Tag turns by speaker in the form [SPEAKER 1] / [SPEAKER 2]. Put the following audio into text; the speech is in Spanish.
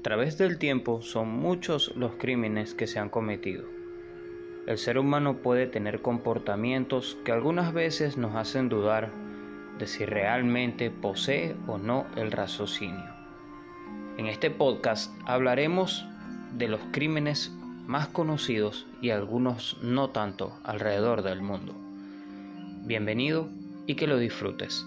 [SPEAKER 1] A través del tiempo son muchos los crímenes que se han cometido. El ser humano puede tener comportamientos que algunas veces nos hacen dudar de si realmente posee o no el raciocinio. En este podcast hablaremos de los crímenes más conocidos y algunos no tanto alrededor del mundo. Bienvenido y que lo disfrutes.